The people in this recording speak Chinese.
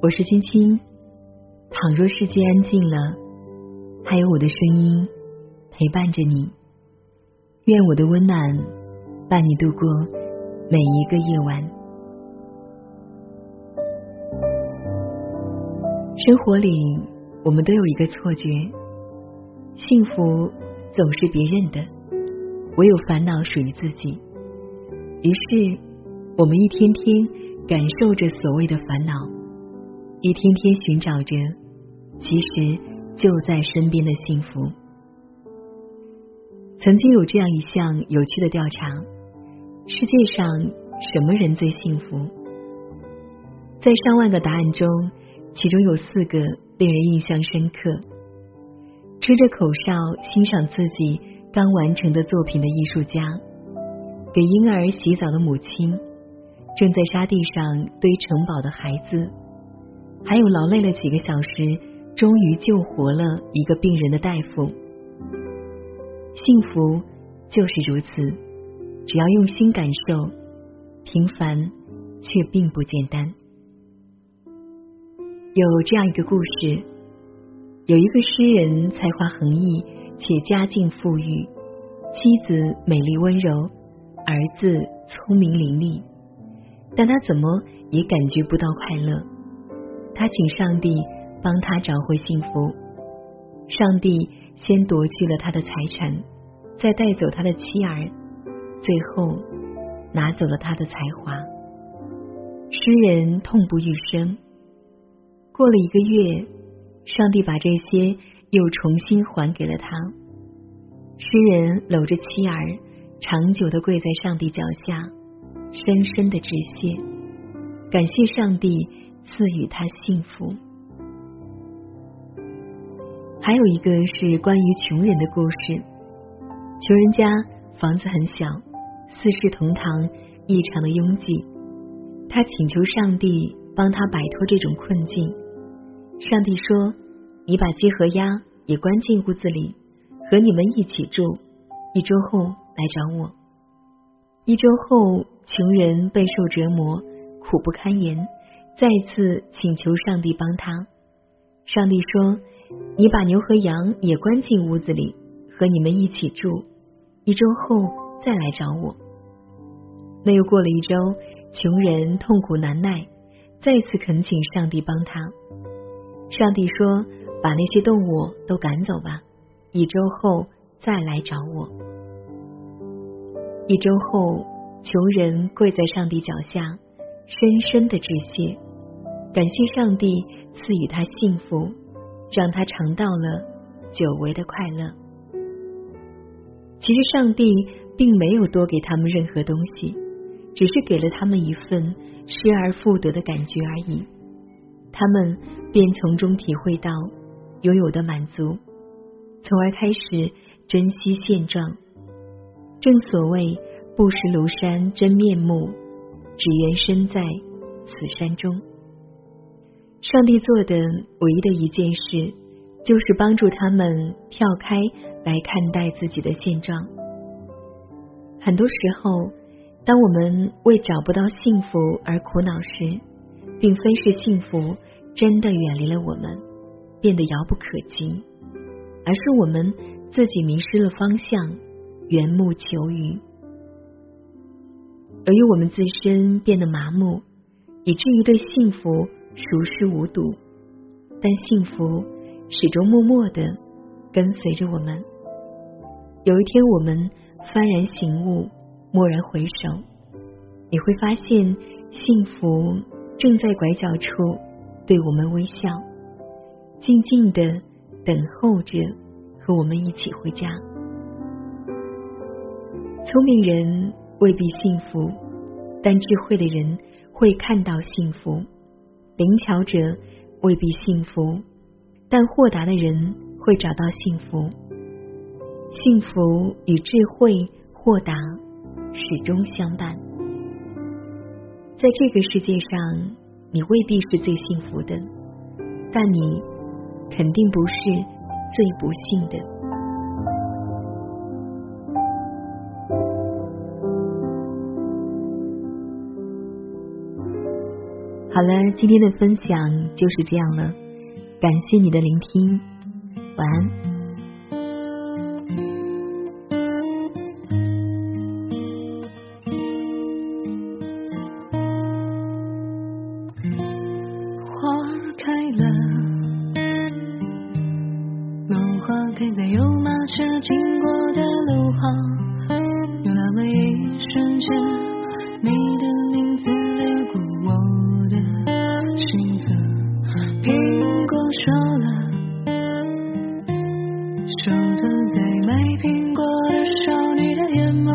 我是青青。倘若世界安静了，还有我的声音陪伴着你。愿我的温暖伴你度过每一个夜晚。生活里，我们都有一个错觉：幸福总是别人的，唯有烦恼属于自己。于是，我们一天天感受着所谓的烦恼，一天天寻找着其实就在身边的幸福。曾经有这样一项有趣的调查：世界上什么人最幸福？在上万个答案中，其中有四个令人印象深刻：吹着口哨欣赏自己刚完成的作品的艺术家。给婴儿洗澡的母亲，正在沙地上堆城堡的孩子，还有劳累了几个小时，终于救活了一个病人的大夫。幸福就是如此，只要用心感受，平凡却并不简单。有这样一个故事，有一个诗人才华横溢，且家境富裕，妻子美丽温柔。儿子聪明伶俐，但他怎么也感觉不到快乐。他请上帝帮他找回幸福。上帝先夺去了他的财产，再带走他的妻儿，最后拿走了他的才华。诗人痛不欲生。过了一个月，上帝把这些又重新还给了他。诗人搂着妻儿。长久的跪在上帝脚下，深深的致谢，感谢上帝赐予他幸福。还有一个是关于穷人的故事，穷人家房子很小，四世同堂，异常的拥挤。他请求上帝帮他摆脱这种困境。上帝说：“你把鸡和鸭也关进屋子里，和你们一起住，一周后。”来找我。一周后，穷人备受折磨，苦不堪言，再次请求上帝帮他。上帝说：“你把牛和羊也关进屋子里，和你们一起住。一周后再来找我。”那又过了一周，穷人痛苦难耐，再次恳请上帝帮他。上帝说：“把那些动物都赶走吧。一周后再来找我。”一周后，穷人跪在上帝脚下，深深的致谢，感谢上帝赐予他幸福，让他尝到了久违的快乐。其实，上帝并没有多给他们任何东西，只是给了他们一份失而复得的感觉而已。他们便从中体会到拥有的满足，从而开始珍惜现状。正所谓不识庐山真面目，只缘身在此山中。上帝做的唯一的一件事，就是帮助他们跳开来看待自己的现状。很多时候，当我们为找不到幸福而苦恼时，并非是幸福真的远离了我们，变得遥不可及，而是我们自己迷失了方向。缘木求鱼，由于我们自身变得麻木，以至于对幸福熟视无睹。但幸福始终默默的跟随着我们。有一天，我们幡然醒悟，蓦然回首，你会发现，幸福正在拐角处对我们微笑，静静的等候着和我们一起回家。聪明人未必幸福，但智慧的人会看到幸福；灵巧者未必幸福，但豁达的人会找到幸福。幸福与智慧、豁达始终相伴。在这个世界上，你未必是最幸福的，但你肯定不是最不幸的。好了，今天的分享就是这样了，感谢你的聆听，晚安。开在有马车经过的路旁，有那么一瞬间，手藏在卖苹果的少女的眼眸，